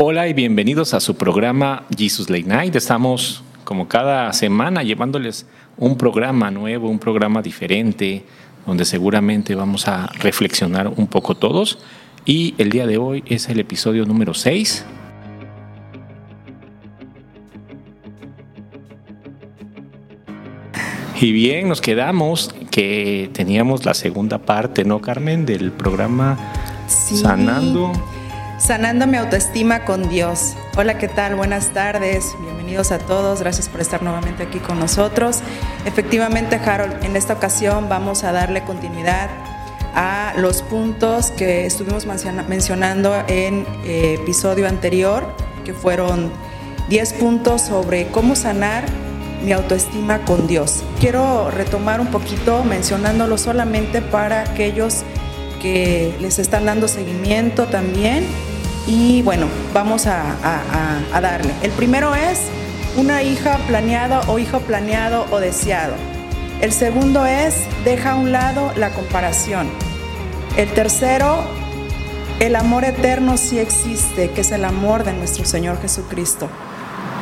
Hola y bienvenidos a su programa Jesus Late Night. Estamos como cada semana llevándoles un programa nuevo, un programa diferente, donde seguramente vamos a reflexionar un poco todos. Y el día de hoy es el episodio número 6. Y bien, nos quedamos que teníamos la segunda parte, ¿no, Carmen? Del programa Sanando Sanando mi autoestima con Dios. Hola, ¿qué tal? Buenas tardes. Bienvenidos a todos. Gracias por estar nuevamente aquí con nosotros. Efectivamente, Harold, en esta ocasión vamos a darle continuidad a los puntos que estuvimos mencionando en eh, episodio anterior, que fueron 10 puntos sobre cómo sanar mi autoestima con Dios. Quiero retomar un poquito mencionándolo solamente para aquellos que les están dando seguimiento también y bueno, vamos a, darle. El primero es una hija planeada o hijo planeado o deseado. El segundo es deja a un lado la comparación. El tercero, el amor eterno sí existe, que es el amor de nuestro Señor Jesucristo.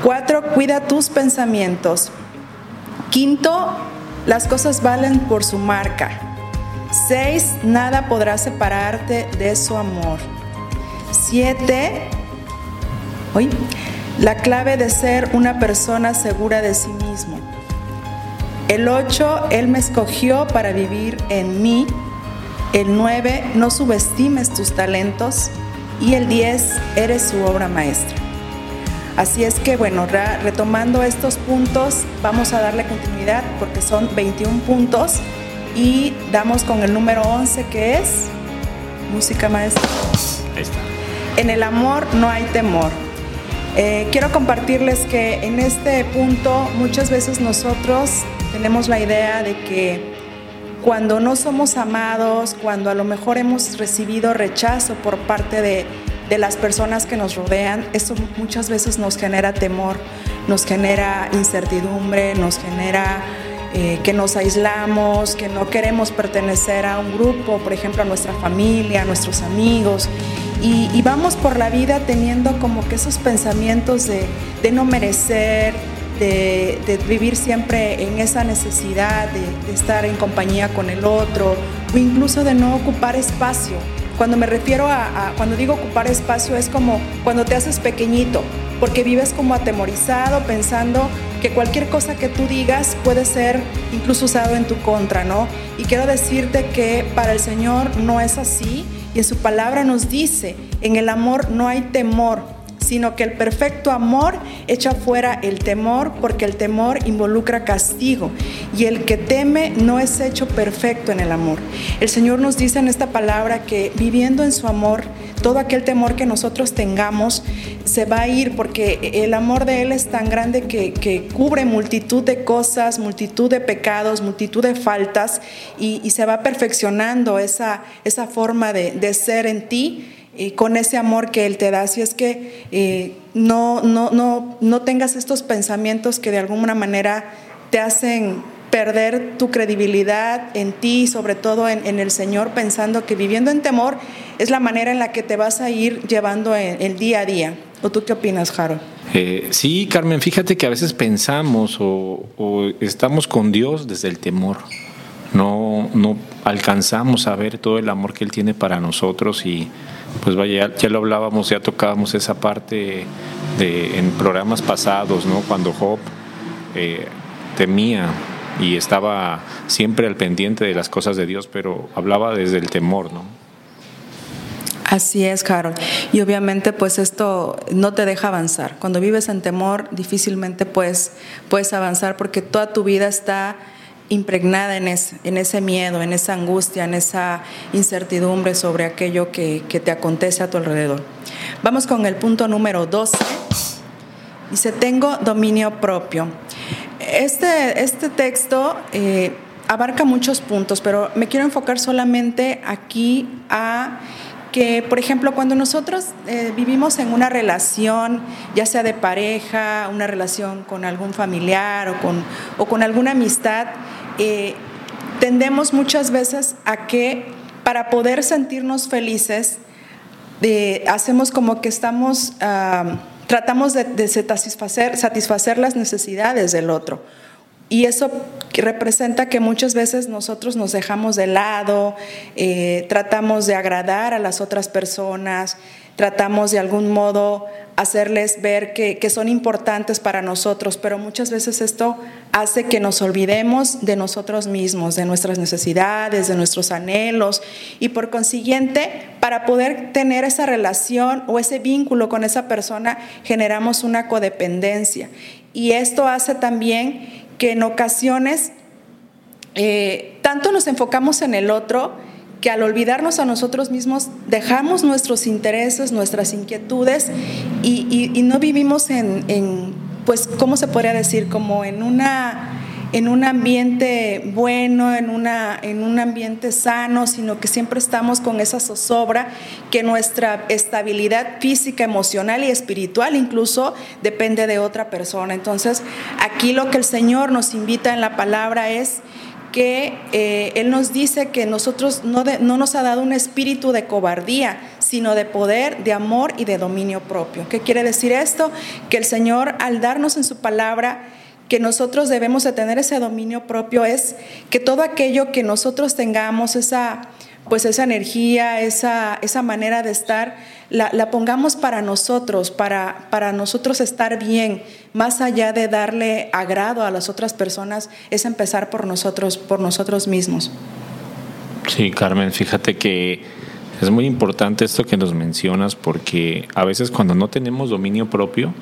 Cuatro, cuida tus pensamientos. Quinto, las cosas valen por su marca. Seis, nada podrá separarte de su amor. Siete, hoy, la clave de ser una persona segura de sí mismo. El 8, Él me escogió para vivir en mí. El 9, no subestimes tus talentos. Y el 10, eres su obra maestra. Así es que, bueno, retomando estos puntos, vamos a darle continuidad porque son 21 puntos y damos con el número 11 que es música maestra. Ahí está. En el amor no hay temor. Eh, quiero compartirles que en este punto muchas veces nosotros tenemos la idea de que cuando no somos amados, cuando a lo mejor hemos recibido rechazo por parte de, de las personas que nos rodean, eso muchas veces nos genera temor, nos genera incertidumbre, nos genera eh, que nos aislamos, que no queremos pertenecer a un grupo, por ejemplo a nuestra familia, a nuestros amigos. Y, vamos por la vida teniendo como que esos pensamientos de, no merecer, de, vivir siempre en esa necesidad de, estar en compañía con el otro o incluso de no ocupar espacio. Cuando me refiero a, cuando digo ocupar espacio es como cuando te haces pequeñito, porque vives como atemorizado pensando que cualquier cosa que tú digas puede ser incluso usado en tu contra, ¿no? Y quiero decirte que para el Señor no es así y en su palabra nos dice, en el amor no hay temor, sino que el perfecto amor echa fuera el temor, porque el temor involucra castigo, y el que teme no es hecho perfecto en el amor. El Señor nos dice en esta palabra que viviendo en su amor, todo aquel temor que nosotros tengamos se va a ir, porque el amor de Él es tan grande que, cubre multitud de cosas, multitud de pecados, multitud de faltas, y, se va perfeccionando esa, esa forma de, de ser en ti con ese amor que Él te da. Así es que eh, no, no, no, no tengas estos pensamientos que de alguna manera te hacen perder tu credibilidad en ti y sobre todo en, el Señor, pensando que viviendo en temor es la manera en la que te vas a ir llevando el día a día. ¿O tú qué opinas, Jaro? Eh, sí, Carmen, fíjate que a veces pensamos o, o, estamos con Dios desde el temor. No, no alcanzamos a ver todo el amor que Él tiene para nosotros y, pues vaya, ya lo hablábamos, ya tocábamos esa parte de, en programas pasados, ¿no? Cuando Job eh, temía y estaba siempre al pendiente de las cosas de Dios, pero hablaba desde el temor, ¿no? Así es, Harold. Y obviamente, pues esto no te deja avanzar. Cuando vives en temor, difícilmente puedes, puedes avanzar porque toda tu vida está impregnada en ese, en ese miedo, en esa angustia, en esa incertidumbre sobre aquello que, te acontece a tu alrededor. Vamos con el punto número 12. Dice, tengo dominio propio. Este, este texto eh, abarca muchos puntos, pero me quiero enfocar solamente aquí a que, por ejemplo, cuando nosotros eh, vivimos en una relación, ya sea de pareja, una relación con algún familiar o con, o con alguna amistad, eh, tendemos muchas veces a que para poder sentirnos felices, hacemos como que estamos, tratamos de, satisfacer, las necesidades del otro. Y eso representa que muchas veces nosotros nos dejamos de lado, eh, tratamos de agradar a las otras personas, tratamos de algún modo hacerles ver que, son importantes para nosotros, pero muchas veces esto hace que nos olvidemos de nosotros mismos, de nuestras necesidades, de nuestros anhelos, y por consiguiente, para poder tener esa relación o ese vínculo con esa persona, generamos una codependencia. Y esto hace también que en ocasiones eh, tanto nos enfocamos en el otro, que al olvidarnos a nosotros mismos dejamos nuestros intereses, nuestras inquietudes y, no vivimos en, pues, ¿cómo se podría decir? Como en una en un ambiente bueno, en, una, en un ambiente sano, sino que siempre estamos con esa zozobra, que nuestra estabilidad física, emocional y espiritual incluso depende de otra persona. Entonces, aquí lo que el Señor nos invita en la palabra es que eh, Él nos dice que nosotros no, no nos ha dado un espíritu de cobardía, sino de poder, de amor y de dominio propio. ¿Qué quiere decir esto? Que el Señor al darnos en su palabra que nosotros debemos de tener ese dominio propio es que todo aquello que nosotros tengamos, esa, pues esa energía, esa, esa manera de estar, la, pongamos para nosotros, para, para nosotros estar bien, más allá de darle agrado a las otras personas, es empezar por nosotros, por nosotros mismos. Sí, Carmen, fíjate que es muy importante esto que nos mencionas porque a veces cuando no tenemos dominio propio,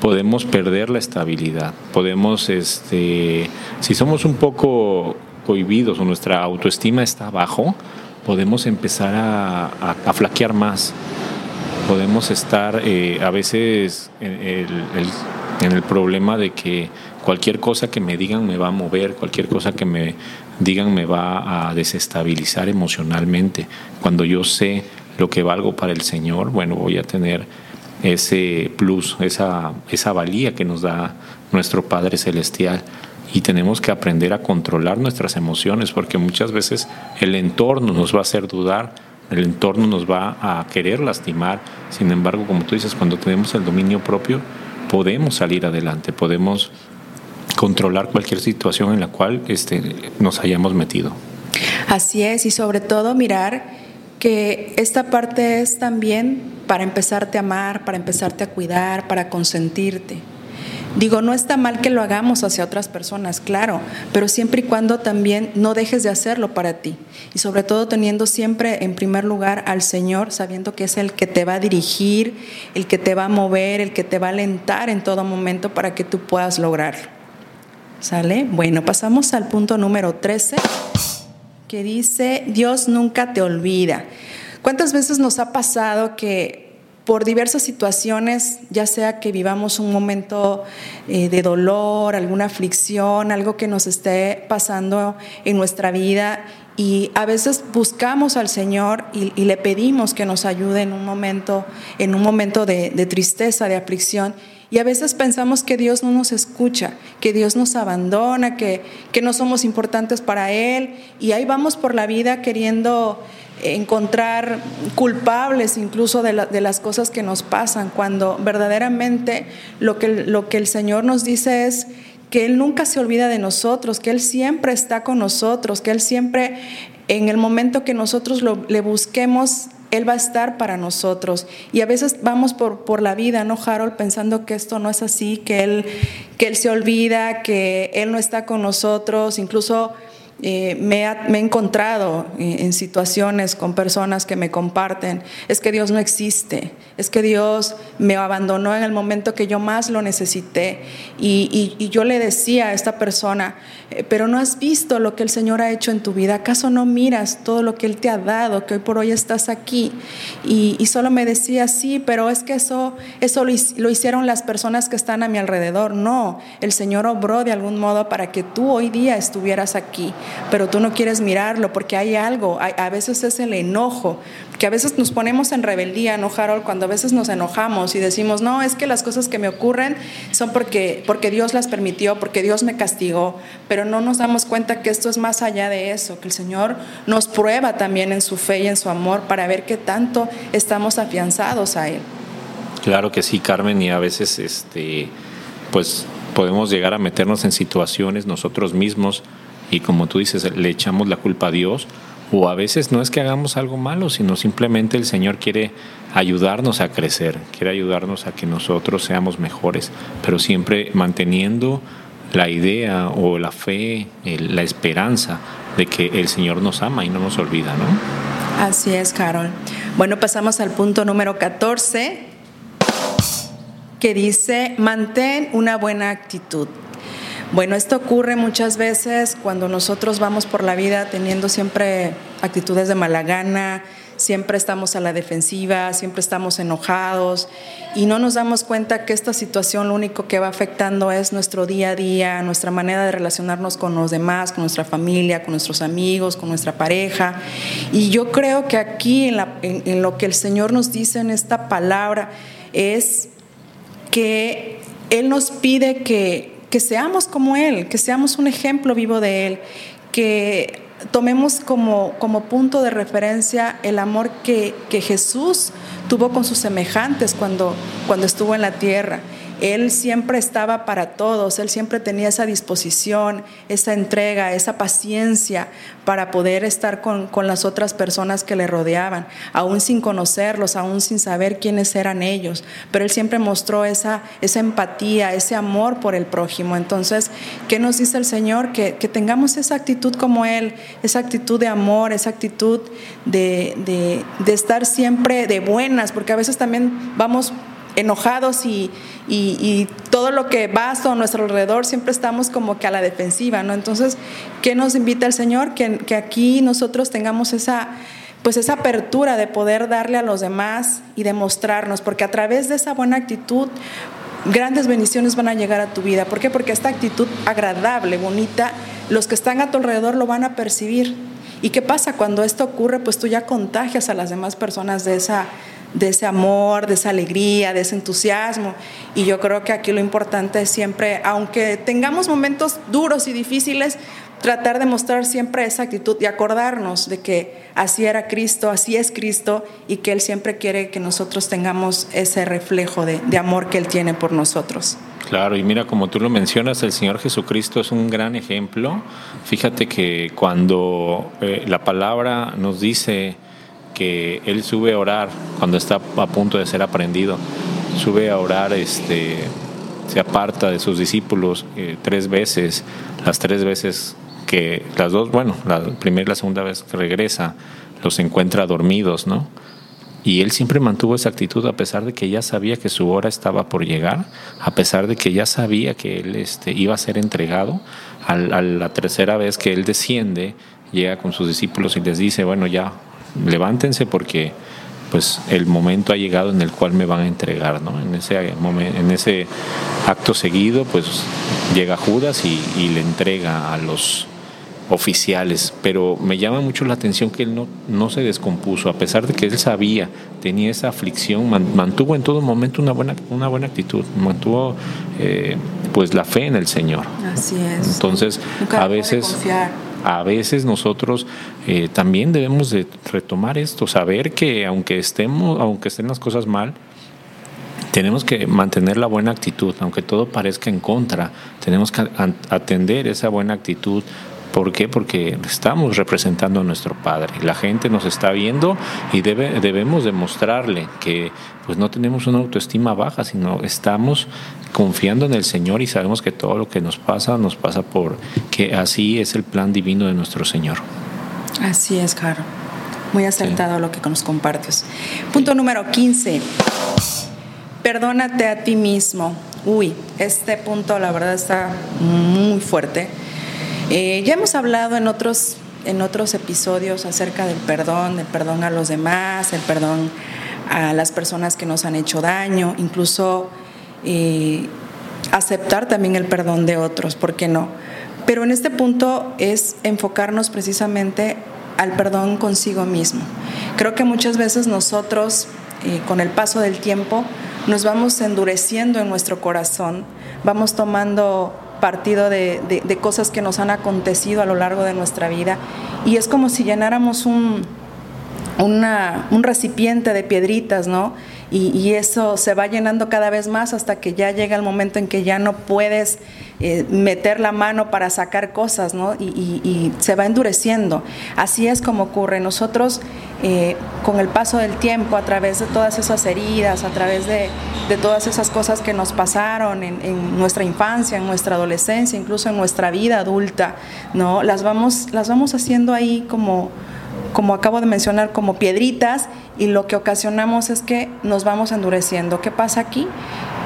podemos perder la estabilidad, podemos, este, si somos un poco cohibidos o nuestra autoestima está bajo, podemos empezar a, flaquear más. Podemos estar eh, a veces en el, problema de que cualquier cosa que me digan me va a mover, cualquier cosa que me digan me va a desestabilizar emocionalmente. Cuando yo sé lo que valgo para el Señor, bueno, voy a tener ese plus, esa, esa valía que nos da nuestro Padre Celestial y tenemos que aprender a controlar nuestras emociones porque muchas veces el entorno nos va a hacer dudar, el entorno nos va a querer lastimar. Sin embargo, como tú dices, cuando tenemos el dominio propio, podemos salir adelante, podemos controlar cualquier situación en la cual este, nos hayamos metido. Así es, y sobre todo mirar que esta parte es también para empezarte a amar, para empezarte a cuidar, para consentirte. Digo, no está mal que lo hagamos hacia otras personas, claro, pero siempre y cuando también no dejes de hacerlo para ti. Y sobre todo teniendo siempre en primer lugar al Señor, sabiendo que es el que te va a dirigir, el que te va a mover, el que te va a alentar en todo momento para que tú puedas lograrlo. ¿Sale? Bueno, pasamos al punto número 13, que dice, Dios nunca te olvida. ¿Cuántas veces nos ha pasado que por diversas situaciones, ya sea que vivamos un momento eh, de dolor, alguna aflicción, algo que nos esté pasando en nuestra vida y a veces buscamos al Señor y, le pedimos que nos ayude en un momento, en un momento de, de tristeza, de aflicción. Y a veces pensamos que Dios no nos escucha, que Dios nos abandona, que, que no somos importantes para Él. Y ahí vamos por la vida queriendo encontrar culpables incluso de, las cosas que nos pasan, cuando verdaderamente lo que, lo que el Señor nos dice es que Él nunca se olvida de nosotros, que Él siempre está con nosotros, que Él siempre, en el momento que nosotros le busquemos, Él va a estar para nosotros. Y a veces vamos por, por la vida, ¿no, Harold? Pensando que esto no es así, que Él, que él se olvida, que Él no está con nosotros, incluso eh, me, he encontrado en situaciones con personas que me comparten, es que Dios no existe, es que Dios me abandonó en el momento que yo más lo necesité. Y, y, yo le decía a esta persona, eh, pero no has visto lo que el Señor ha hecho en tu vida, ¿acaso no miras todo lo que Él te ha dado, que hoy por hoy estás aquí? Y, y solo me decía, sí, pero es que eso, eso lo, lo hicieron las personas que están a mi alrededor. No, el Señor obró de algún modo para que tú hoy día estuvieras aquí. Pero tú no quieres mirarlo porque hay algo, a veces es el enojo, que a veces nos ponemos en rebeldía, ¿no, Harold? Cuando a veces nos enojamos y decimos, no, es que las cosas que me ocurren son porque, porque Dios las permitió, porque Dios me castigó, pero no nos damos cuenta que esto es más allá de eso, que el Señor nos prueba también en su fe y en su amor para ver qué tanto estamos afianzados a Él. Claro que sí, Carmen, y a veces, este, pues podemos llegar a meternos en situaciones nosotros mismos y como tú dices, le echamos la culpa a Dios o a veces no es que hagamos algo malo, sino simplemente el Señor quiere ayudarnos a crecer, quiere ayudarnos a que nosotros seamos mejores, pero siempre manteniendo la idea o la fe, la esperanza de que el Señor nos ama y no nos olvida, ¿no? Así es, Carol. Bueno, pasamos al punto número 14, que dice, mantén una buena actitud. Bueno, esto ocurre muchas veces cuando nosotros vamos por la vida teniendo siempre actitudes de mala gana, siempre estamos a la defensiva, siempre estamos enojados y no nos damos cuenta que esta situación lo único que va afectando es nuestro día a día, nuestra manera de relacionarnos con los demás, con nuestra familia, con nuestros amigos, con nuestra pareja. Y yo creo que aquí en, en lo que el Señor nos dice en esta palabra es que Él nos pide que que seamos como Él, que seamos un ejemplo vivo de Él, que tomemos como, como punto de referencia el amor que, que Jesús tuvo con sus semejantes cuando, cuando estuvo en la tierra él siempre estaba para todos, Él siempre tenía esa disposición, esa entrega, esa paciencia para poder estar con, las otras personas que le rodeaban, aún sin conocerlos, aún sin saber quiénes eran ellos. Pero Él siempre mostró esa, esa empatía, ese amor por el prójimo. Entonces, ¿qué nos dice el Señor? Que, tengamos esa actitud como Él, esa actitud de amor, esa actitud de, de estar siempre de buenas, porque a veces también vamos enojados y, y, todo lo que va a nuestro alrededor siempre estamos como que a la defensiva, ¿no? Entonces, ¿qué nos invita el Señor? Que, que aquí nosotros tengamos esa pues esa apertura de poder darle a los demás y demostrarnos, porque a través de esa buena actitud grandes bendiciones van a llegar a tu vida. ¿Por qué? Porque esta actitud agradable, bonita, los que están a tu alrededor lo van a percibir. ¿Y qué pasa cuando esto ocurre? Pues tú ya contagias a las demás personas de esa, de ese amor, de esa alegría, de ese entusiasmo. Y yo creo que aquí lo importante es siempre, aunque tengamos momentos duros y difíciles, tratar de mostrar siempre esa actitud y acordarnos de que así era Cristo, así es Cristo y que Él siempre quiere que nosotros tengamos ese reflejo de, amor que Él tiene por nosotros. Claro, y mira, como tú lo mencionas, el Señor Jesucristo es un gran ejemplo. Fíjate que cuando eh, la palabra nos dice que él sube a orar cuando está a punto de ser aprendido, sube a orar, este, se aparta de sus discípulos eh, tres veces, las tres veces que las dos, bueno, la primera y la segunda vez que regresa, los encuentra dormidos, ¿no? Y él siempre mantuvo esa actitud a pesar de que ya sabía que su hora estaba por llegar, a pesar de que ya sabía que él este, iba a ser entregado. a la tercera vez que él desciende, llega con sus discípulos y les dice, bueno, ya levántense porque pues el momento ha llegado en el cual me van a entregar, ¿no? En ese, en ese acto seguido, pues llega Judas y, le entrega a los oficiales, pero me llama mucho la atención que él no, no se descompuso, a pesar de que él sabía, tenía esa aflicción, mantuvo en todo momento una buena, una buena actitud, mantuvo eh, pues la fe en el Señor. Así es. Entonces, a veces a veces nosotros eh, también debemos de retomar esto, saber que aunque estemos, aunque estén las cosas mal, tenemos que mantener la buena actitud, aunque todo parezca en contra, tenemos que atender esa buena actitud, ¿Por qué? Porque estamos representando a nuestro Padre. La gente nos está viendo y debe, debemos demostrarle que pues no tenemos una autoestima baja, sino estamos confiando en el Señor y sabemos que todo lo que nos pasa nos pasa por que así es el plan divino de nuestro Señor. Así es, Caro. Muy acertado lo que nos compartes. Punto número 15. Perdónate a ti mismo. Uy, este punto la verdad está muy fuerte eh, ya hemos hablado en otros, en otros episodios acerca del perdón, del perdón a los demás, el perdón a las personas que nos han hecho daño, incluso eh, aceptar también el perdón de otros, ¿por qué no? Pero en este punto es enfocarnos precisamente al perdón consigo mismo. Creo que muchas veces nosotros, eh, con el paso del tiempo, nos vamos endureciendo en nuestro corazón, vamos tomando partido de, cosas que nos han acontecido a lo largo de nuestra vida y es como si llenáramos un, un recipiente de piedritas, ¿no? Y, eso se va llenando cada vez más hasta que ya llega el momento en que ya no puedes eh, meter la mano para sacar cosas, ¿no? Y, se va endureciendo. Así es como ocurre. Nosotros, eh, con el paso del tiempo, a través de todas esas heridas, a través de, todas esas cosas que nos pasaron en, en, nuestra infancia, en nuestra adolescencia, incluso en nuestra vida adulta, ¿no? Las vamos, las vamos haciendo ahí como como acabo de mencionar, como piedritas y lo que ocasionamos es que nos vamos endureciendo. ¿Qué pasa aquí?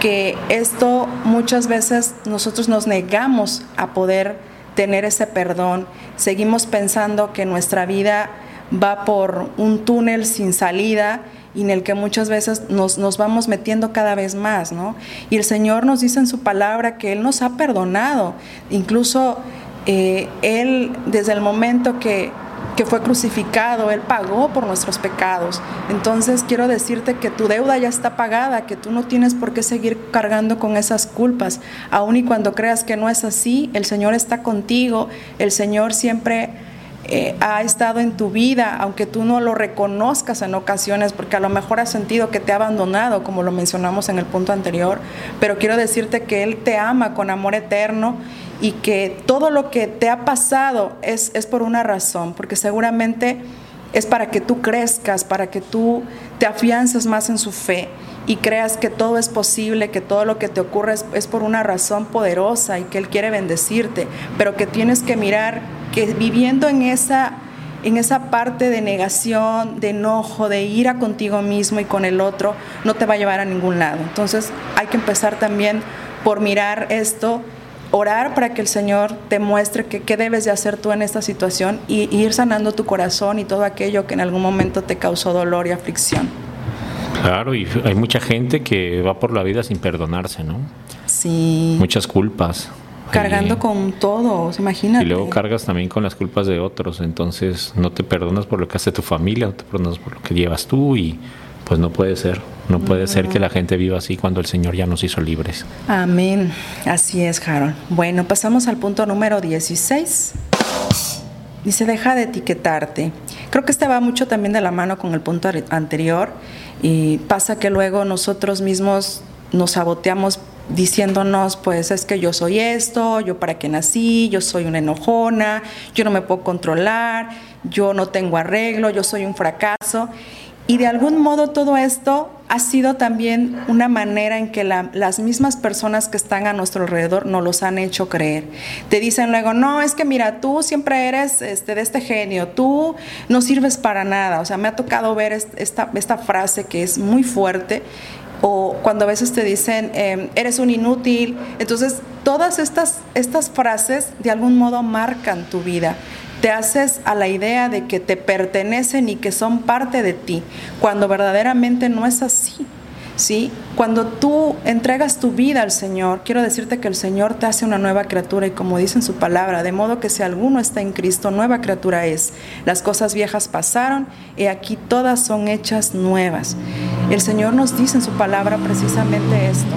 Que esto muchas veces nosotros nos negamos a poder tener ese perdón, seguimos pensando que nuestra vida va por un túnel sin salida y en el que muchas veces nos, nos, vamos metiendo cada vez más, ¿no? Y el Señor nos dice en su palabra que Él nos ha perdonado, incluso eh, Él desde el momento que que fue crucificado, Él pagó por nuestros pecados. Entonces quiero decirte que tu deuda ya está pagada, que tú no tienes por qué seguir cargando con esas culpas. Aun y cuando creas que no es así, el Señor está contigo, el Señor siempre eh, ha estado en tu vida, aunque tú no lo reconozcas en ocasiones, porque a lo mejor has sentido que te ha abandonado, como lo mencionamos en el punto anterior, pero quiero decirte que Él te ama con amor eterno y que todo lo que te ha pasado es, es por una razón, porque seguramente es para que tú crezcas, para que tú te afiances más en su fe y creas que todo es posible, que todo lo que te ocurre es, por una razón poderosa y que Él quiere bendecirte, pero que tienes que mirar que viviendo en esa, en esa parte de negación, de enojo, de ira contigo mismo y con el otro, no te va a llevar a ningún lado. Entonces hay que empezar también por mirar esto orar para que el Señor te muestre qué debes de hacer tú en esta situación y, ir sanando tu corazón y todo aquello que en algún momento te causó dolor y aflicción. Claro, y hay mucha gente que va por la vida sin perdonarse, ¿no? Sí. Muchas culpas. Cargando con todo, imagínate. Y luego cargas también con las culpas de otros, entonces no te perdonas por lo que hace tu familia, no te perdonas por lo que llevas tú y pues no puede ser. No puede ser que la gente viva así cuando el Señor ya nos hizo libres. Amén. Así es, Harold. Bueno, pasamos al punto número 16. Dice, deja de etiquetarte. Creo que este va mucho también de la mano con el punto anterior y pasa que luego nosotros mismos nos saboteamos diciéndonos, pues es que yo soy esto, yo para qué nací, yo soy una enojona, yo no me puedo controlar, yo no tengo arreglo, yo soy un fracaso. Y de algún modo todo esto ha sido también una manera en que las mismas personas que están a nuestro alrededor nos los han hecho creer. Te dicen luego, no, es que mira, tú siempre eres este, de este genio, tú no sirves para nada. O sea, me ha tocado ver esta, frase que es muy fuerte o cuando a veces te dicen, em, eres un inútil. Entonces, todas estas frases de algún modo marcan tu vida te haces a la idea de que te pertenecen y que son parte de ti, cuando verdaderamente no es así. ¿Sí? Cuando tú entregas tu vida al Señor, quiero decirte que el Señor te hace una nueva criatura y como dice en su palabra, de modo que si alguno está en Cristo, nueva criatura es. Las cosas viejas pasaron y aquí todas son hechas nuevas. El Señor nos dice en su palabra precisamente esto.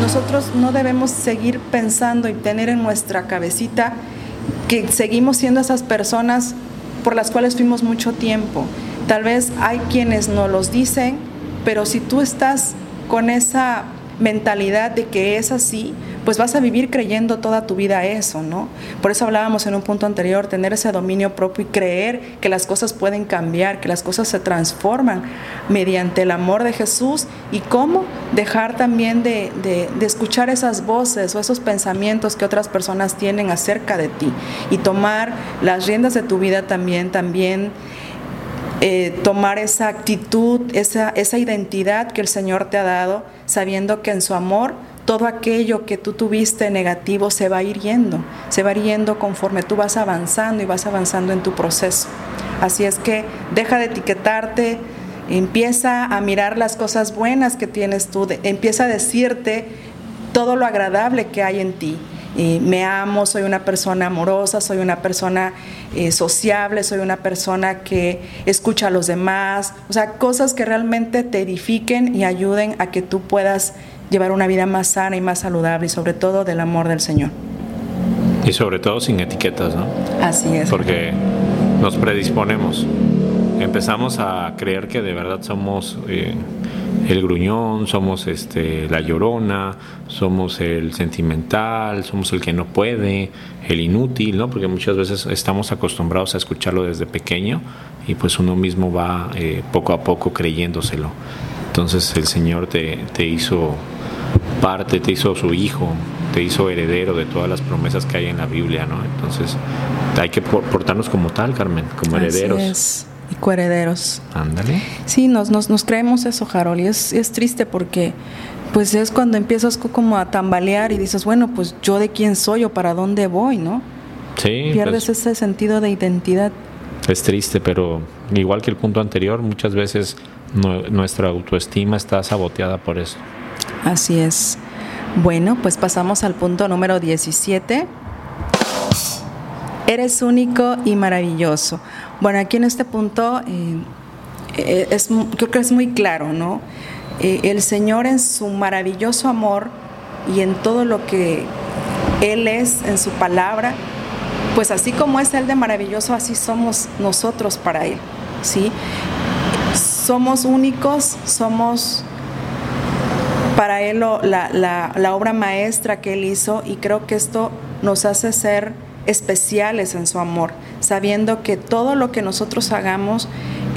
Nosotros no debemos seguir pensando y tener en nuestra cabecita que seguimos siendo esas personas por las cuales fuimos mucho tiempo. Tal vez hay quienes no los dicen, pero si tú estás con esa mentalidad de que es así, pues vas a vivir creyendo toda tu vida eso, ¿no? Por eso hablábamos en un punto anterior, tener ese dominio propio y creer que las cosas pueden cambiar, que las cosas se transforman mediante el amor de Jesús y cómo dejar también de, escuchar esas voces o esos pensamientos que otras personas tienen acerca de ti y tomar las riendas de tu vida también, también eh, tomar esa actitud, esa, esa identidad que el Señor te ha dado, sabiendo que en su amor todo aquello que tú tuviste negativo se va a ir yendo, se va a yendo conforme tú vas avanzando y vas avanzando en tu proceso. Así es que deja de etiquetarte, empieza a mirar las cosas buenas que tienes tú, empieza a decirte todo lo agradable que hay en ti eh, me amo, soy una persona amorosa, soy una persona eh, sociable, soy una persona que escucha a los demás, o sea, cosas que realmente te edifiquen y ayuden a que tú puedas llevar una vida más sana y más saludable y sobre todo del amor del Señor. Y sobre todo sin etiquetas, ¿no? Así es. Porque nos predisponemos. Empezamos a creer que de verdad somos eh, el gruñón, somos este, la llorona, somos el sentimental, somos el que no puede, el inútil, ¿no? Porque muchas veces estamos acostumbrados a escucharlo desde pequeño y pues uno mismo va eh, poco a poco creyéndoselo. Entonces el Señor te, te hizo parte, te hizo su hijo, te hizo heredero de todas las promesas que hay en la Biblia, ¿no? Entonces hay que portarnos como tal, Carmen, como herederos. Y coherederos. Ándale. Sí, nos, nos, nos creemos eso, Harold, y es, es triste porque pues es cuando empiezas como a tambalear y dices, bueno, pues yo de quién soy o para dónde voy, ¿no? Sí. Pierdes pues, ese sentido de identidad. Es triste, pero igual que el punto anterior, muchas veces nuestra autoestima está saboteada por eso. Así es. Bueno, pues pasamos al punto número 17. Eres único y maravilloso. Bueno, aquí en este punto eh, eh, es, creo que es muy claro, ¿no? Eh, el Señor en su maravilloso amor y en todo lo que Él es, en su palabra, pues así como es Él de maravilloso, así somos nosotros para Él, ¿sí? Somos únicos, somos para Él la, obra maestra que Él hizo y creo que esto nos hace ser especiales en su amor, sabiendo que todo lo que nosotros hagamos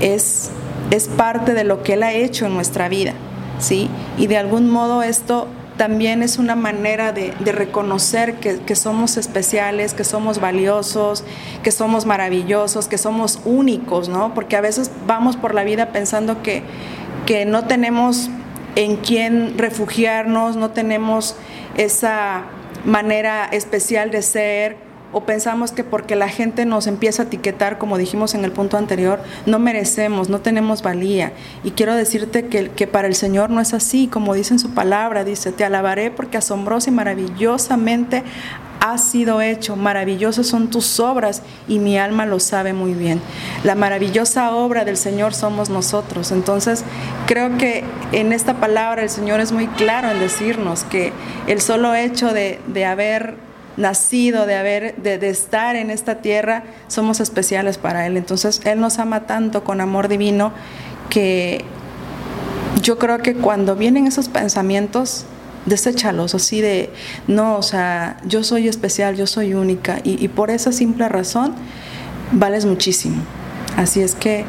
es, es parte de lo que Él ha hecho en nuestra vida, ¿sí? Y de algún modo esto también es una manera de, reconocer que, que, somos especiales, que somos valiosos, que somos maravillosos, que somos únicos, ¿no? Porque a veces vamos por la vida pensando que, que no tenemos en quién refugiarnos, no tenemos esa manera especial de ser o pensamos que porque la gente nos empieza a etiquetar, como dijimos en el punto anterior, no merecemos, no tenemos valía. Y quiero decirte que, que para el Señor no es así, como dice en su palabra, dice, te alabaré porque asombrosa y maravillosamente has sido hecho, maravillosas son tus obras y mi alma lo sabe muy bien. La maravillosa obra del Señor somos nosotros. Entonces, creo que en esta palabra el Señor es muy claro en decirnos que el solo hecho de, de haber nacido, de haber, de, de, estar en esta tierra, somos especiales para Él. Entonces, Él nos ama tanto con amor divino que yo creo que cuando vienen esos pensamientos, deséchalos, así de, no, o sea, yo soy especial, yo soy única, y, por esa simple razón vales muchísimo. Así es que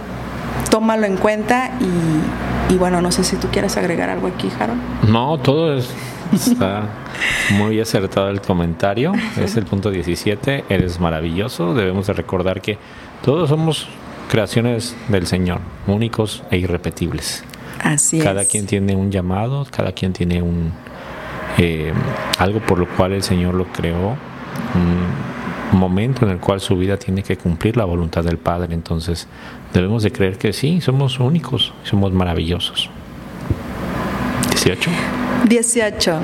tómalo en cuenta y, y bueno, no sé si tú quieres agregar algo aquí, Harold. No, todo es Está muy acertado el comentario. Es el punto 17. Eres maravilloso. Debemos de recordar que todos somos creaciones del Señor, únicos e irrepetibles. Así cada es. quien tiene un llamado, cada quien tiene un eh, algo por lo cual el Señor lo creó, un momento en el cual su vida tiene que cumplir la voluntad del Padre. Entonces debemos de creer que sí, somos únicos, somos maravillosos. 18. 18.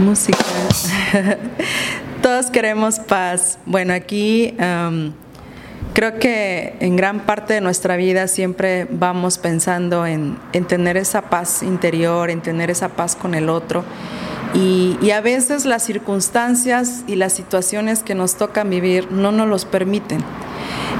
Música. Todos queremos paz. Bueno, aquí creo que en gran parte de nuestra vida siempre vamos pensando en, en, tener esa paz interior, en tener esa paz con el otro. Y, y, a veces las circunstancias y las situaciones que nos tocan vivir no nos los permiten,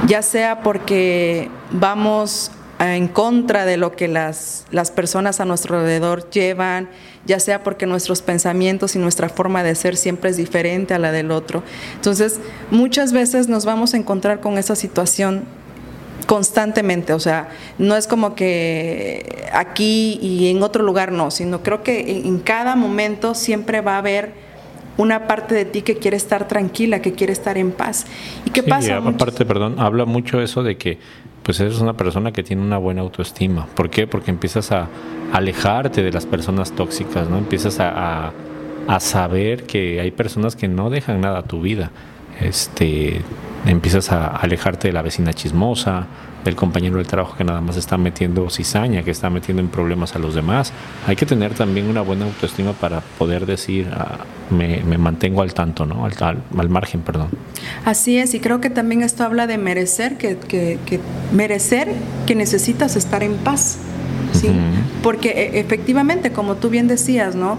ya sea porque vamos en contra de lo que las, las personas a nuestro alrededor llevan, ya sea porque nuestros pensamientos y nuestra forma de ser siempre es diferente a la del otro. Entonces, muchas veces nos vamos a encontrar con esa situación constantemente, o sea, no es como que aquí y en otro lugar no, sino creo que en cada momento siempre va a haber una parte de ti que quiere estar tranquila, que quiere estar en paz. ¿Y qué sí, pasa? Aparte, perdón, habla mucho eso de que pues eres una persona que tiene una buena autoestima. ¿Por qué? Porque empiezas a alejarte de las personas tóxicas, ¿no? Empiezas a, a, saber que hay personas que no dejan nada a tu vida. Este, empiezas a alejarte de la vecina chismosa, del compañero de trabajo que nada más está metiendo cizaña, que está metiendo en problemas a los demás. Hay que tener también una buena autoestima para poder decir, ah, me, mantengo al tanto, ¿no? Al, al, margen, perdón. Así es, y creo que también esto habla de merecer, que, que, que merecer que necesitas estar en paz. ¿sí? Porque e, efectivamente, como tú bien decías, ¿no?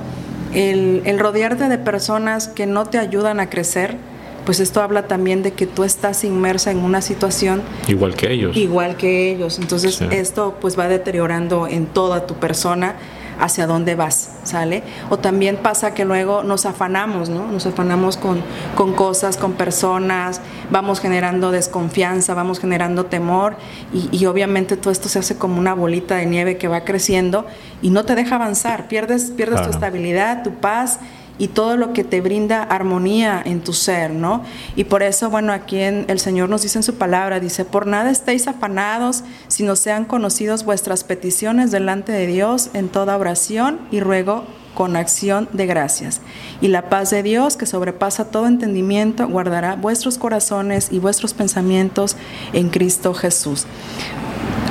El, el rodearte de personas que no te ayudan a crecer, pues esto habla también de que tú estás inmersa en una situación igual que ellos. Igual que ellos. Entonces esto pues va deteriorando en toda tu persona hacia dónde vas, ¿sale? O también pasa que luego nos afanamos, ¿no? Nos afanamos con, con cosas, con personas, vamos generando desconfianza, vamos generando temor y, y, obviamente todo esto se hace como una bolita de nieve que va creciendo y no te deja avanzar, pierdes, pierdes tu estabilidad, tu paz y todo lo que te brinda armonía en tu ser, ¿no? Y por eso, bueno, aquí el Señor nos dice en su palabra, dice, por nada estéis afanados, sino sean conocidos vuestras peticiones delante de Dios en toda oración y ruego con acción de gracias. Y la paz de Dios, que sobrepasa todo entendimiento, guardará vuestros corazones y vuestros pensamientos en Cristo Jesús.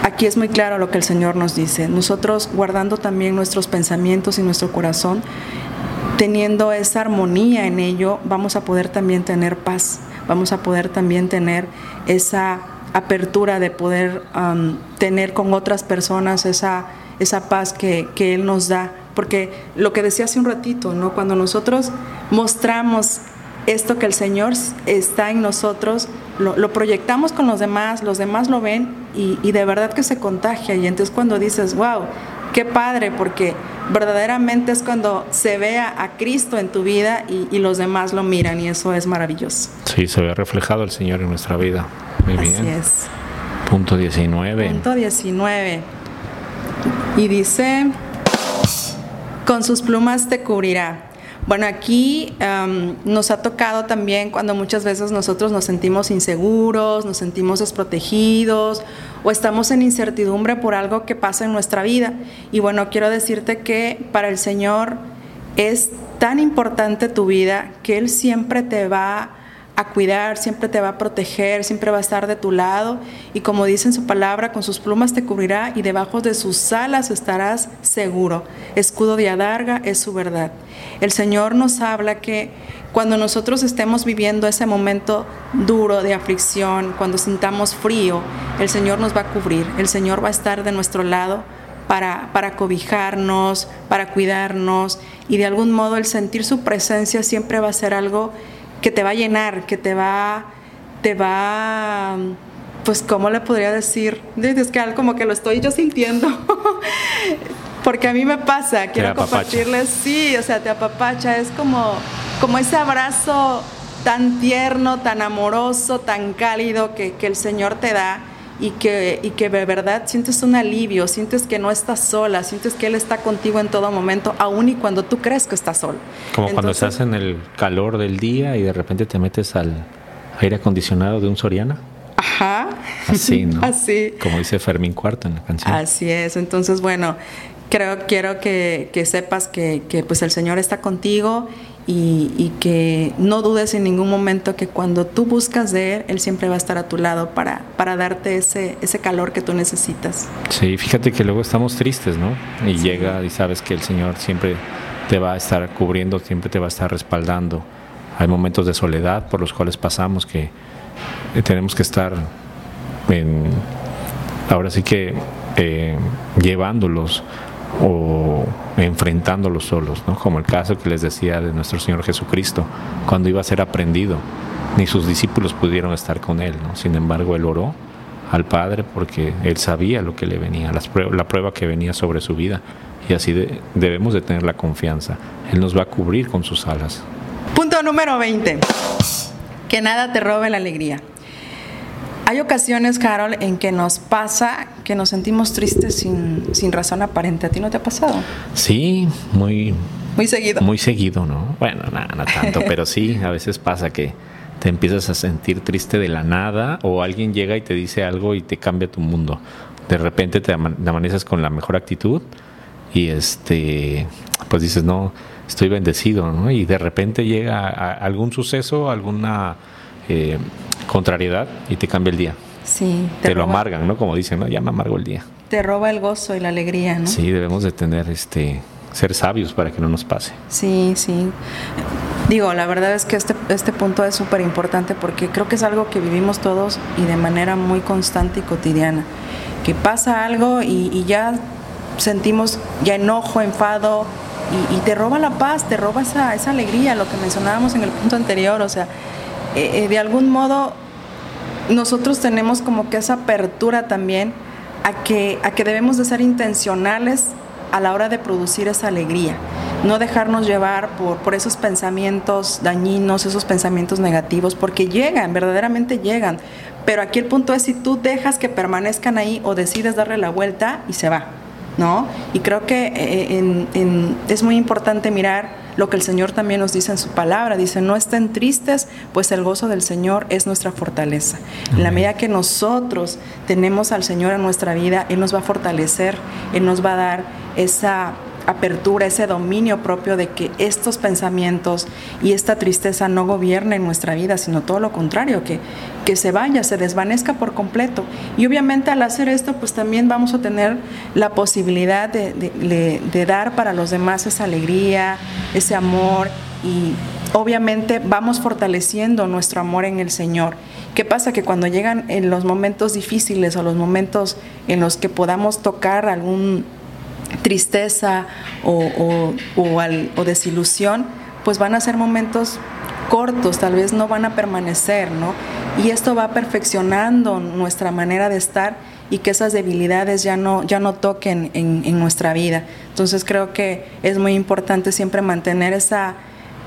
Aquí es muy claro lo que el Señor nos dice. Nosotros guardando también nuestros pensamientos y nuestro corazón, teniendo esa armonía en ello, vamos a poder también tener paz, vamos a poder también tener esa apertura de poder um, tener con otras personas esa, esa paz que, que, Él nos da. Porque lo que decía hace un ratito, ¿no? cuando nosotros mostramos esto que el Señor está en nosotros, lo, lo proyectamos con los demás, los demás lo ven y, y de verdad que se contagia. Y entonces cuando dices, wow, qué padre, porque verdaderamente es cuando se vea a Cristo en tu vida y, los demás lo miran y eso es maravilloso. Sí, se ve reflejado el Señor en nuestra vida. Muy Así bien. es. Punto 19. Punto 19. Y dice, con sus plumas te cubrirá bueno, aquí nos ha tocado también cuando muchas veces nosotros nos sentimos inseguros, nos sentimos desprotegidos o estamos en incertidumbre por algo que pasa en nuestra vida. Y bueno, quiero decirte que para el Señor es tan importante tu vida que Él siempre te va a cuidar, siempre te va a proteger, siempre va a estar de tu lado. Y como dice en su palabra, con sus plumas te cubrirá y debajo de sus alas estarás seguro. Escudo de adarga es su verdad. El Señor nos habla que cuando nosotros estemos viviendo ese momento duro de aflicción, cuando sintamos frío, el Señor nos va a cubrir, el Señor va a estar de nuestro lado para, para, cobijarnos, para cuidarnos y de algún modo el sentir su presencia siempre va a ser algo que te va a llenar, que te va, te va, pues, ¿cómo le podría decir? Es que algo como que lo estoy yo sintiendo. Porque a mí me pasa, quiero compartirles, sí, o sea, te apapacha, es como, como ese abrazo tan tierno, tan amoroso, tan cálido que, que el Señor te da y que, y que de verdad sientes un alivio, sientes que no estás sola, sientes que Él está contigo en todo momento, aun y cuando tú crees que estás sola. Como cuando estás en el calor del día y de repente te metes al aire acondicionado de un Soriana. Ajá. Así, ¿no? Así. Como dice Fermín Cuarto en la canción. Así es. Entonces, bueno, creo, quiero que, que sepas que, que, pues el Señor está contigo y, que no dudes en ningún momento que cuando tú buscas de Él, Él siempre va a estar a tu lado para, para darte ese, ese calor que tú necesitas. Sí, fíjate que luego estamos tristes, ¿no? Y llega y sabes que el Señor siempre te va a estar cubriendo, siempre te va a estar respaldando. Hay momentos de soledad por los cuales pasamos que tenemos que estar en, ahora sí que eh, llevándolos o enfrentándolos solos, ¿no? como el caso que les decía de nuestro Señor Jesucristo, cuando iba a ser aprendido, ni sus discípulos pudieron estar con él, ¿no? sin embargo él oró al Padre porque él sabía lo que le venía, la prueba que venía sobre su vida y así debemos de tener la confianza, Él nos va a cubrir con sus alas. Punto número 20, que nada te robe la alegría. Hay ocasiones, Carol, en que nos pasa que nos sentimos tristes sin, sin razón aparente. ¿A ti no te ha pasado? Sí, muy... Muy seguido. Muy seguido, ¿no? Bueno, nada, no tanto, pero sí, a veces pasa que te empiezas a sentir triste de la nada o alguien llega y te dice algo y te cambia tu mundo. De repente te amaneces con la mejor actitud y este, pues dices, no, estoy bendecido, ¿no? Y de repente llega algún suceso, alguna... Eh, contrariedad y te cambia el día. Sí. Te, lo amargan, ¿no? Como dicen, ¿no? Ya me amargo el día. Te roba el gozo y la alegría, ¿no? Sí, debemos de tener este ser sabios para que no nos pase. Sí, sí. Digo, la verdad es que este, este punto es súper importante porque creo que es algo que vivimos todos y de manera muy constante y cotidiana. Que pasa algo y, ya sentimos ya enojo, enfado y, te roba la paz, te roba esa, esa alegría, lo que mencionábamos en el punto anterior. O sea, eh, eh, de algún modo nosotros tenemos como que esa apertura también a que, a que debemos de ser intencionales a la hora de producir esa alegría. No dejarnos llevar por, por esos pensamientos dañinos, esos pensamientos negativos, porque llegan, verdaderamente llegan. Pero aquí el punto es si tú dejas que permanezcan ahí o decides darle la vuelta y se va. ¿no? Y creo que eh, es muy importante mirar lo que el Señor también nos dice en su palabra. Dice, no estén tristes, pues el gozo del Señor es nuestra fortaleza. En la medida que nosotros tenemos al Señor en nuestra vida, Él nos va a fortalecer, Él nos va a dar esa apertura, ese dominio propio de que estos pensamientos y esta tristeza no gobiernen nuestra vida, sino todo lo contrario, que, que se vaya, se desvanezca por completo. Y obviamente al hacer esto, pues también vamos a tener la posibilidad de, dar para los demás esa alegría, ese amor y obviamente vamos fortaleciendo nuestro amor en el Señor. ¿Qué pasa? Que cuando llegan en los momentos difíciles o los momentos en los que podamos tocar algún tristeza o, o, desilusión, pues van a ser momentos cortos, tal vez no van a permanecer, ¿no? Y esto va perfeccionando nuestra manera de estar y que esas debilidades ya no, ya no toquen en, nuestra vida. Entonces creo que es muy importante siempre mantener esa,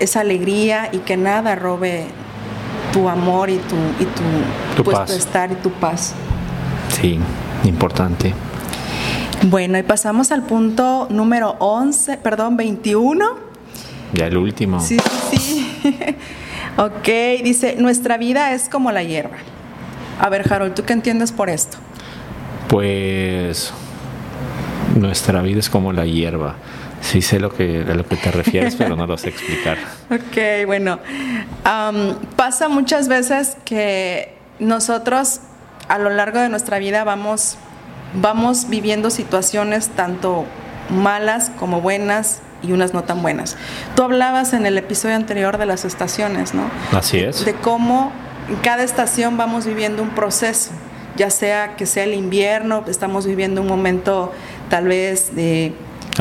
esa alegría y que nada robe tu amor y tu, y tu, pues, estar y tu paz. Sí, importante. Bueno, y pasamos al punto número 11, perdón, 21. Ya el último. Sí, sí, sí. ok, dice, nuestra vida es como la hierba. A ver, Harold, ¿tú qué entiendes por esto? Pues nuestra vida es como la hierba. Sí sé lo que, a lo que te refieres, pero no lo sé explicar. Ok, bueno. pasa muchas veces que nosotros a lo largo de nuestra vida vamos vamos viviendo situaciones tanto malas como buenas y unas no tan buenas. Tú hablabas en el episodio anterior de las estaciones, ¿no? Así es. De cómo en cada estación vamos viviendo un proceso, ya sea que sea el invierno, estamos viviendo un momento tal vez de,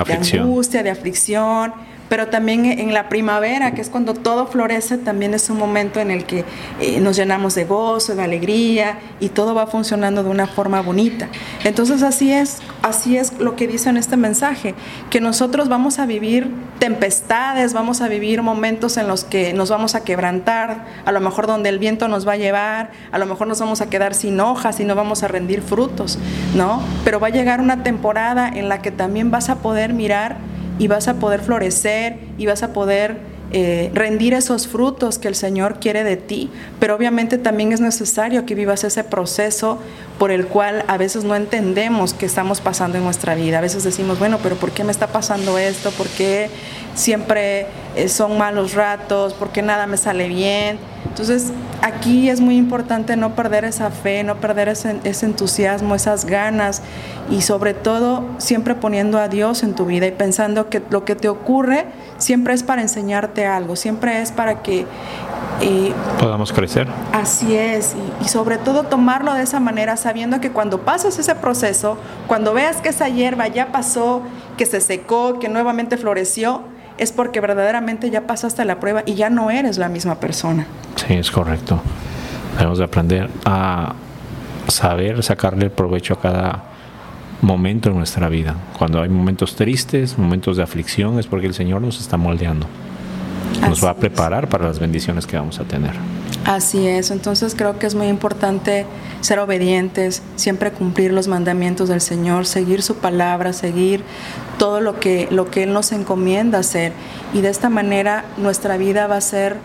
de angustia, de aflicción, pero también en la primavera, que es cuando todo florece, también es un momento en el que eh, nos llenamos de gozo, de alegría y todo va funcionando de una forma bonita. Entonces así es, así es lo que dice en este mensaje, que nosotros vamos a vivir tempestades, vamos a vivir momentos en los que nos vamos a quebrantar, a lo mejor donde el viento nos va a llevar, a lo mejor nos vamos a quedar sin hojas y no vamos a rendir frutos, ¿no? Pero va a llegar una temporada en la que también vas a poder mirar y vas a poder florecer y vas a poder eh, rendir esos frutos que el Señor quiere de ti, pero obviamente también es necesario que vivas ese proceso por el cual a veces no entendemos qué estamos pasando en nuestra vida. A veces decimos, bueno, pero ¿por qué me está pasando esto? ¿Por qué siempre eh, son malos ratos? ¿Por qué nada me sale bien? Entonces, aquí es muy importante no perder esa fe, no perder ese, entusiasmo, esas ganas y sobre todo siempre poniendo a Dios en tu vida y pensando que lo que te ocurre siempre es para enseñarte algo, siempre es para que... Eh, Podamos crecer. Así es, y, y, sobre todo tomarlo de esa manera, sabiendo que cuando pases ese proceso, cuando veas que esa hierba ya pasó, que se secó, que nuevamente floreció, es porque verdaderamente ya pasaste la prueba y ya no eres la misma persona. Sí, es correcto. Debemos de aprender a saber sacarle provecho a cada momento en nuestra vida. Cuando hay momentos tristes, momentos de aflicción, es porque el Señor nos está moldeando. Nos va a preparar para las bendiciones que vamos a tener. Así es, entonces creo que es muy importante ser obedientes, siempre cumplir los mandamientos del Señor, seguir su palabra, seguir todo lo que, lo que Él nos encomienda hacer. Y de esta manera nuestra vida va a ser,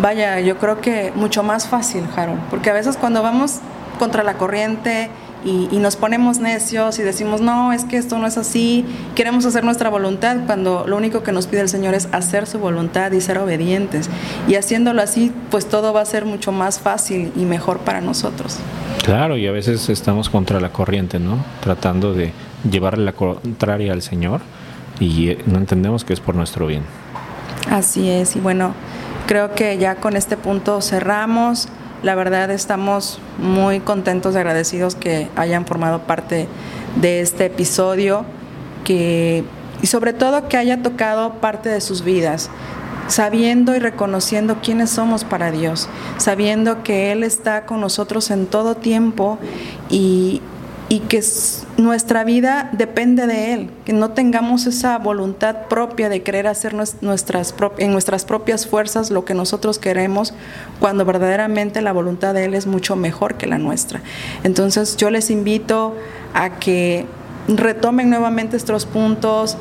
vaya, yo creo que mucho más fácil, Harold, porque a veces cuando vamos contra la corriente y, nos ponemos necios y decimos, no, es que esto no es así, queremos hacer nuestra voluntad, cuando lo único que nos pide el Señor es hacer su voluntad y ser obedientes. Y haciéndolo así, pues todo va a ser mucho más fácil y mejor para nosotros. Claro, y a veces estamos contra la corriente, ¿no? Tratando de llevarle la contraria al Señor y eh, no entendemos que es por nuestro bien. Así es, y bueno, creo que ya con este punto cerramos. La verdad estamos muy contentos y agradecidos que hayan formado parte de este episodio que, y sobre todo que haya tocado parte de sus vidas, sabiendo y reconociendo quiénes somos para Dios, sabiendo que Él está con nosotros en todo tiempo y, y que nuestra vida depende de Él, que no tengamos esa voluntad propia de querer hacer nuestras, en nuestras propias fuerzas lo que nosotros queremos, cuando verdaderamente la voluntad de Él es mucho mejor que la nuestra. Entonces yo les invito a que retomen nuevamente estos puntos,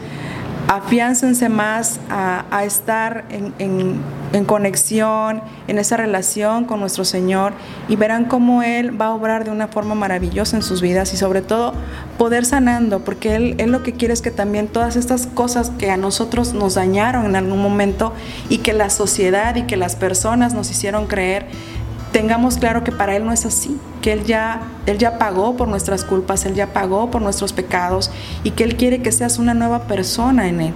afiáncense más a, estar en, conexión, en esa relación con nuestro Señor y verán cómo Él va a obrar de una forma maravillosa en sus vidas y sobre todo poder sanando, porque Él, él lo que quiere es que también todas estas cosas que a nosotros nos dañaron en algún momento y que la sociedad y que las personas nos hicieron creer, tengamos claro que para Él no es así, que Él ya, Él ya pagó por nuestras culpas, Él ya pagó por nuestros pecados y que Él quiere que seas una nueva persona en Él,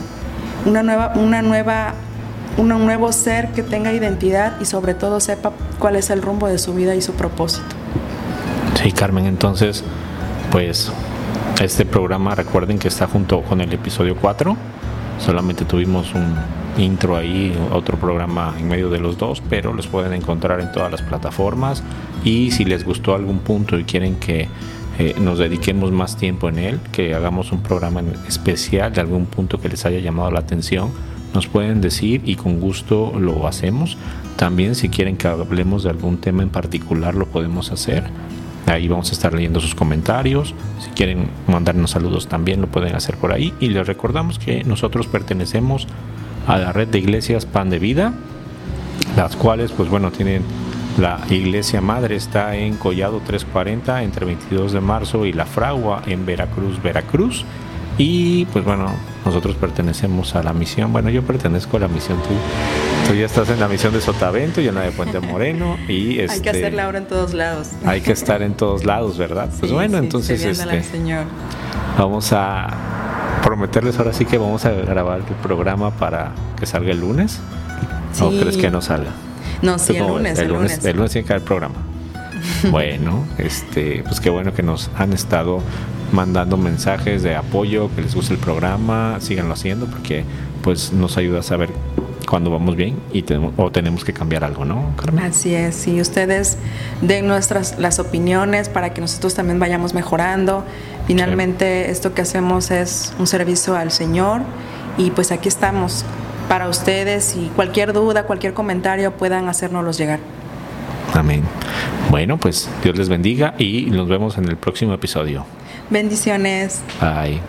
una nueva, una nueva, un nuevo ser que tenga identidad y sobre todo sepa cuál es el rumbo de su vida y su propósito. Sí, Carmen, entonces, pues este programa recuerden que está junto con el episodio 4, solamente tuvimos un intro ahí, otro programa en medio de los dos, pero los pueden encontrar en todas las plataformas y si les gustó algún punto y quieren que eh, nos dediquemos más tiempo en él, que hagamos un programa especial de algún punto que les haya llamado la atención, nos pueden decir y con gusto lo hacemos. También si quieren que hablemos de algún tema en particular lo podemos hacer. Ahí vamos a estar leyendo sus comentarios. Si quieren mandarnos saludos también lo pueden hacer por ahí. Y les recordamos que nosotros pertenecemos a la red de iglesias Pan de Vida, las cuales, pues bueno, tienen la iglesia madre está en Collado 340 entre 22 de marzo y La Fragua en Veracruz, Veracruz. Y pues bueno, nosotros pertenecemos a la misión, bueno, yo pertenezco a la misión, tú, tú ya estás en la misión de Sotavento, yo en la de Puente Moreno y este, hay que este, hacerla ahora en todos lados. Hay que estar en todos lados, ¿verdad? pues bueno, entonces este, Señor. vamos a prometerles ahora sí que vamos a grabar el programa para que salga el lunes. ¿O crees que no salga? No, sí, el lunes, el, lunes, El lunes tiene que caer el programa. bueno, este, pues qué bueno que nos han estado mandando mensajes de apoyo, que les guste el programa, síganlo haciendo porque pues nos ayuda a saber cuando vamos bien y tenemos, o tenemos que cambiar algo, ¿no, Carmen? Así es, y ustedes den nuestras las opiniones para que nosotros también vayamos mejorando. Finalmente esto que hacemos es un servicio al Señor y pues aquí estamos para ustedes y cualquier duda, cualquier comentario puedan hacérnoslos llegar. Amén. Bueno, pues Dios les bendiga y nos vemos en el próximo episodio. Bendiciones. Bye.